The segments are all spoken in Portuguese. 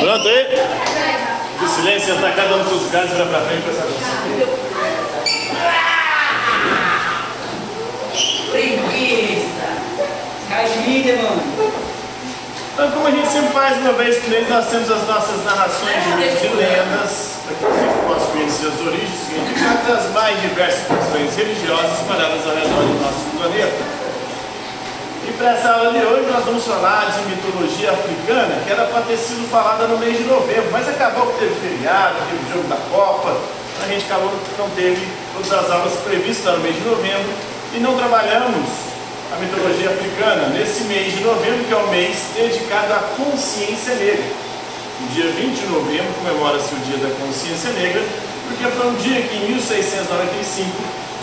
Pronto aí? O silêncio está cada um dos seus lugares, pra frente e presta atenção. Preguiça. Mano. Então, como a gente sempre faz uma vez por mês, nós temos as nossas narrações de mitos e lendas, para que você possa conhecer as origens, significados das mais diversas questões religiosas espalhadas ao redor do nosso planeta. E para essa aula de hoje nós vamos falar de mitologia africana, que era para ter sido falada no mês de novembro, mas acabou que teve feriado, teve jogo da Copa, a gente acabou que não teve todas as aulas previstas no mês de novembro e não trabalhamos a mitologia africana nesse mês de novembro, que é o mês dedicado à consciência negra. No dia 20 de novembro comemora-se o Dia da Consciência Negra, porque foi um dia que em 1695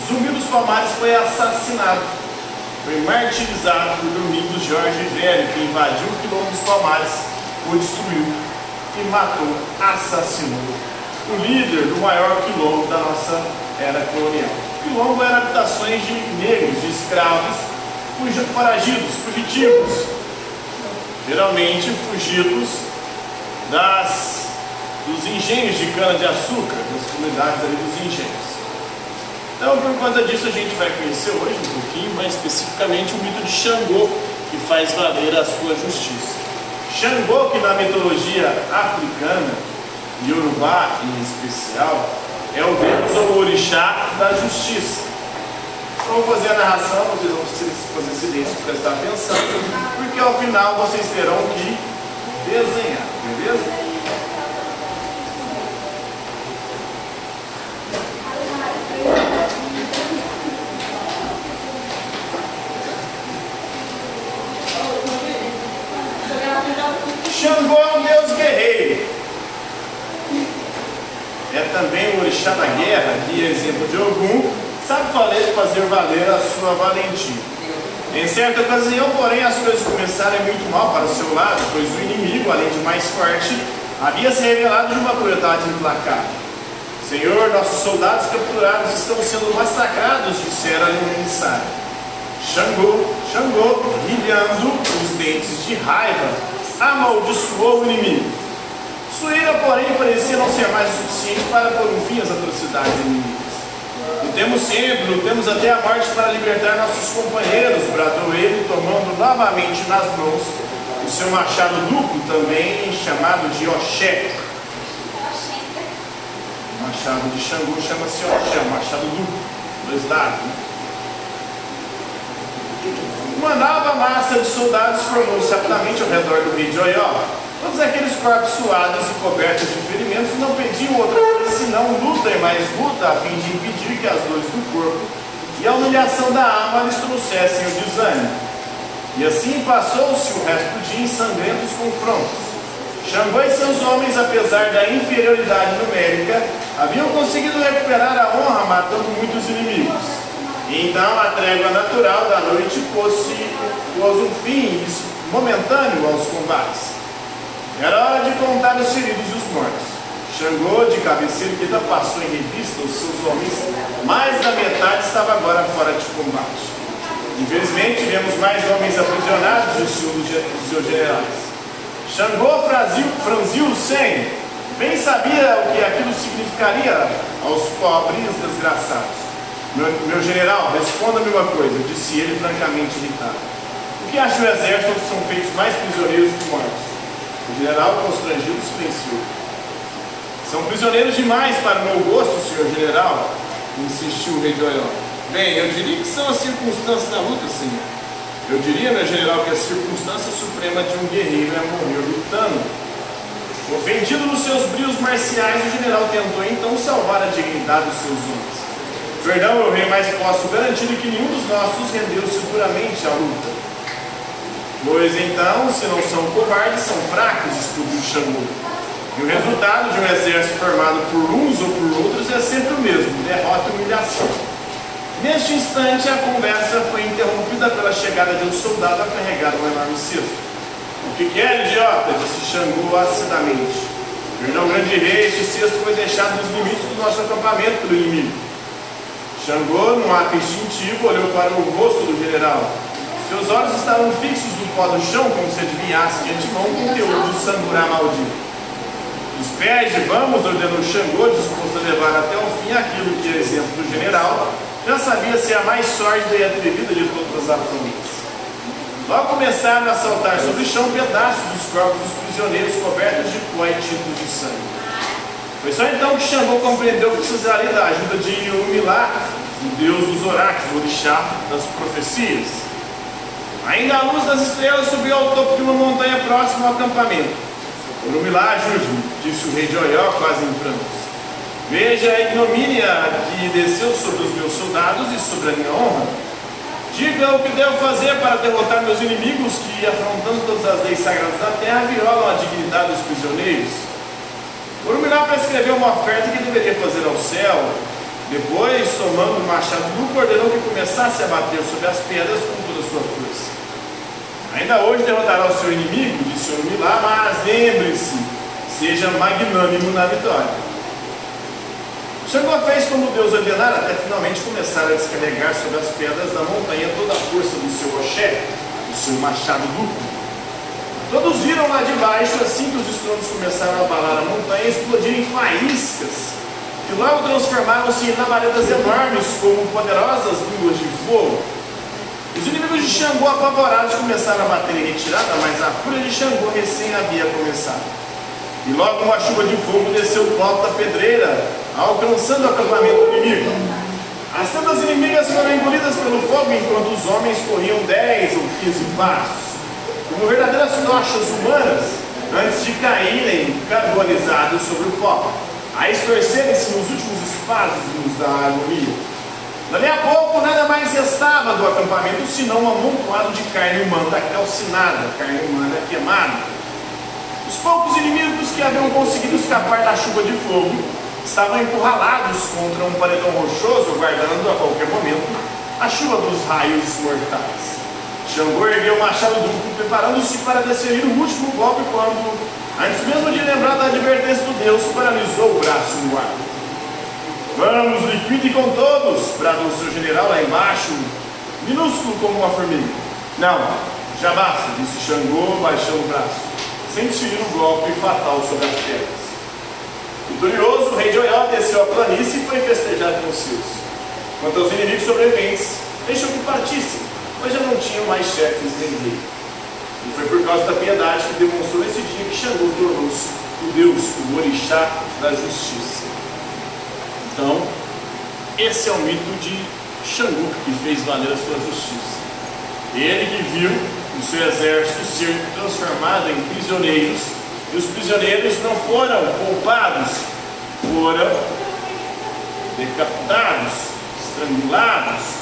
Zumbi dos Palmares foi assassinado. Foi martirizado por Domingos Jorge Velho, que invadiu o quilombo dos Palmares, o destruiu e matou, assassinou o líder do maior quilombo da nossa era colonial. O quilombo era habitações de negros, de escravos, foragidos, fugitivos, geralmente fugidos das, dos engenhos de cana-de-açúcar, das comunidades ali dos engenhos. Então, por conta disso, a gente vai conhecer hoje um pouquinho mais especificamente o mito de Xangô, que faz valer a sua justiça. Xangô, que na mitologia africana, e Urubá em especial, é o deus ou orixá da justiça. Então, vou fazer a narração, vocês vão fazer silêncio para prestar atenção, porque ao final vocês terão que desenhar, beleza? Xangô é um deus guerreiro. É também o orixá da guerra, que é exemplo de Ogum, sabe fazer valer a sua valentia. Em certa ocasião, porém, as coisas começaram muito mal para o seu lado, pois o inimigo, além de mais forte, havia se revelado de uma crueldade implacável. Senhor, nossos soldados capturados estão sendo massacrados, disseram-lhe um emissário. Xangô, Xangô, brilhando os dentes de raiva, amaldiçoou o inimigo. Sua ira, porém, parecia não ser mais o suficiente para pôr um fim às atrocidades inimigas. Lutemos sempre, lutemos até a morte para libertar nossos companheiros, bradou ele, tomando novamente nas mãos o seu machado duplo, também chamado de Oxé. O machado de Xangô chama-se Oxé, o machado duplo, dois lados. Né? Uma nova massa de soldados formou-se rapidamente ao redor do rio de Oió, Todos aqueles corpos suados e cobertos de ferimentos não pediam outra coisa senão luta e mais luta, a fim de impedir que as dores do corpo e a humilhação da alma lhes trouxessem o desânimo. E assim passou-se o resto do dia em sangrentos confrontos. Xangô e seus homens, apesar da inferioridade numérica, haviam conseguido recuperar a honra matando muitos inimigos. Então a trégua natural da noite pôs, um fim momentâneo aos combates. Era hora de contar os feridos e os mortos. Xangô, de cabeça erguida, passou em revista os seus homens, mais da metade estava agora fora de combate. Infelizmente, tivemos mais homens aprisionados, disse um dos seus generais. Xangô franziu, franziu o senho, bem sabia o que aquilo significaria aos pobres desgraçados. Meu, meu general, responda-me uma coisa, disse ele francamente irritado. O que acha o exército que são feitos mais prisioneiros que mortos? O general, constrangido, silenciou. São prisioneiros demais para o meu gosto, senhor general, insistiu o rei de Oió. Bem, eu diria que são as circunstâncias da luta, senhor. Eu diria, meu general, que a circunstância suprema de um guerreiro é morrer lutando. Ofendido nos seus brios marciais, o general tentou então salvar a dignidade dos seus homens. Perdão, meu rei, mas posso garantir que nenhum dos nossos rendeu-se duramente à luta. Pois então, se não são covardes, são fracos, descobriu Xangô. E o resultado de um exército formado por uns ou por outros é sempre o mesmo: derrota e humilhação. Neste instante, a conversa foi interrompida pela chegada de um soldado a carregar um enorme cesto. O que quer, idiota? disse Xangô acidamente. Perdão, grande rei, este cesto foi deixado nos limites do nosso acampamento pelo inimigo. Xangô, num ato instintivo, olhou para o rosto do general Seus olhos estavam fixos no pó do chão, como se adivinhasse de antemão o conteúdo do sangurá maldito. Os pés de vamos, ordenou Xangô, disposto a levar até o fim aquilo que, exemplo do general, já sabia ser a mais sórdida e atrevida de todas as afrontas. Logo começaram a saltar sobre o chão pedaços dos corpos dos prisioneiros cobertos de pó e tintos de sangue. Foi só então que Xangô compreendeu que precisaria da ajuda de Yumilá, o deus dos oráculos, o orixá das profecias. Ainda a luz das estrelas subiu ao topo de uma montanha próxima ao acampamento. Urumilá, ajude-me, disse o rei de Oió, quase em prantos. Veja a ignomínia que desceu sobre os meus soldados e sobre a minha honra. Diga o que devo fazer para derrotar meus inimigos que, afrontando todas as leis sagradas da terra, violam a dignidade dos prisioneiros. Urumilá prescreveu uma oferta que deveria fazer ao céu. Depois, tomando o machado duplo, ordenou que começasse a bater sobre as pedras com toda a sua força. Ainda hoje derrotará o seu inimigo, disse Urumilá, mas lembre-se, seja magnânimo na vitória. Xangô fez como Deus ordenara até finalmente começar a descarregar sobre as pedras da montanha toda a força do seu oxé, do seu machado duplo. Todos viram lá de baixo, assim que os estrondos começaram a abalar a montanha, explodirem faíscas, que logo transformaram-se em labaredas enormes, como poderosas línguas de fogo. Os inimigos de Xangô, apavorados, começaram a bater em retirada, mas a fúria de Xangô recém havia começado. E logo uma chuva de fogo desceu do alto da pedreira, alcançando o acampamento inimigo. As tendas inimigas foram engolidas pelo fogo, enquanto os homens corriam 10 ou 15 passos, como verdadeiras tochas humanas, antes de caírem carbonizados sobre o pó, a estorcerem-se nos últimos espasmos da agonia. Dali a pouco, nada mais restava do acampamento senão um amontoado de carne humana calcinada, carne humana queimada os poucos inimigos que haviam conseguido escapar da chuva de fogo estavam encurralados contra um paredão rochoso, guardando a qualquer momento a chuva dos raios mortais. Xangô ergueu o machado duplo, preparando-se para desferir o último golpe quando, antes mesmo de lembrar da advertência do Deus, paralisou o braço no ar. Vamos, liquide com todos, bradou seu general lá embaixo, minúsculo como uma formiga. Não, já basta, disse Xangô, baixando o braço sem desferir um golpe fatal sobre as pedras. Vitorioso, o rei de Oió desceu a planície e foi festejar com os seus. Quanto aos inimigos sobreviventes, deixou que partissem, mas já não tinham mais chefes nem rei. E foi por causa da piedade que demonstrou nesse dia que Xangô tornou-se o Deus, o orixá da justiça. Então, esse é o mito de Xangô que fez valer a sua justiça. Ele que viu o seu exército ser transformado em prisioneiros, e os prisioneiros não foram poupados, foram decapitados, estrangulados,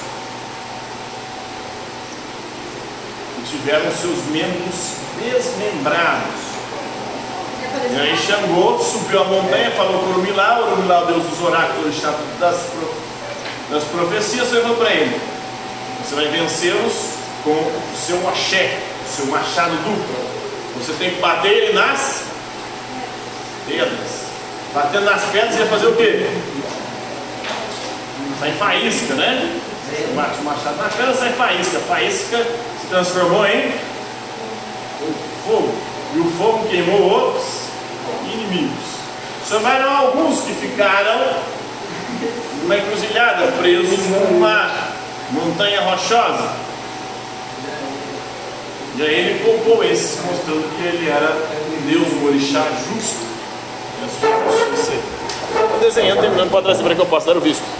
tiveram seus membros desmembrados. E aí Xangô subiu a montanha, falou com Urumilá, Urumilá, o deus dos oráculos das, das profecias, falou para ele: Você vai vencê-los com o seu machete, o seu machado duplo. Você tem que bater ele nas pedras. Batendo nas pedras, ia fazer o quê? Sai faísca, né? Bate o machado na pedra, sai faísca. Faísca transformou em fogo. E o fogo queimou os inimigos. Sobraram alguns que ficaram numa encruzilhada, presos numa montanha rochosa. E aí ele poupou esses, mostrando que ele era um Deus, um orixá justo. E justiça. Desenhando, terminando para trás para que eu possa dar o visto.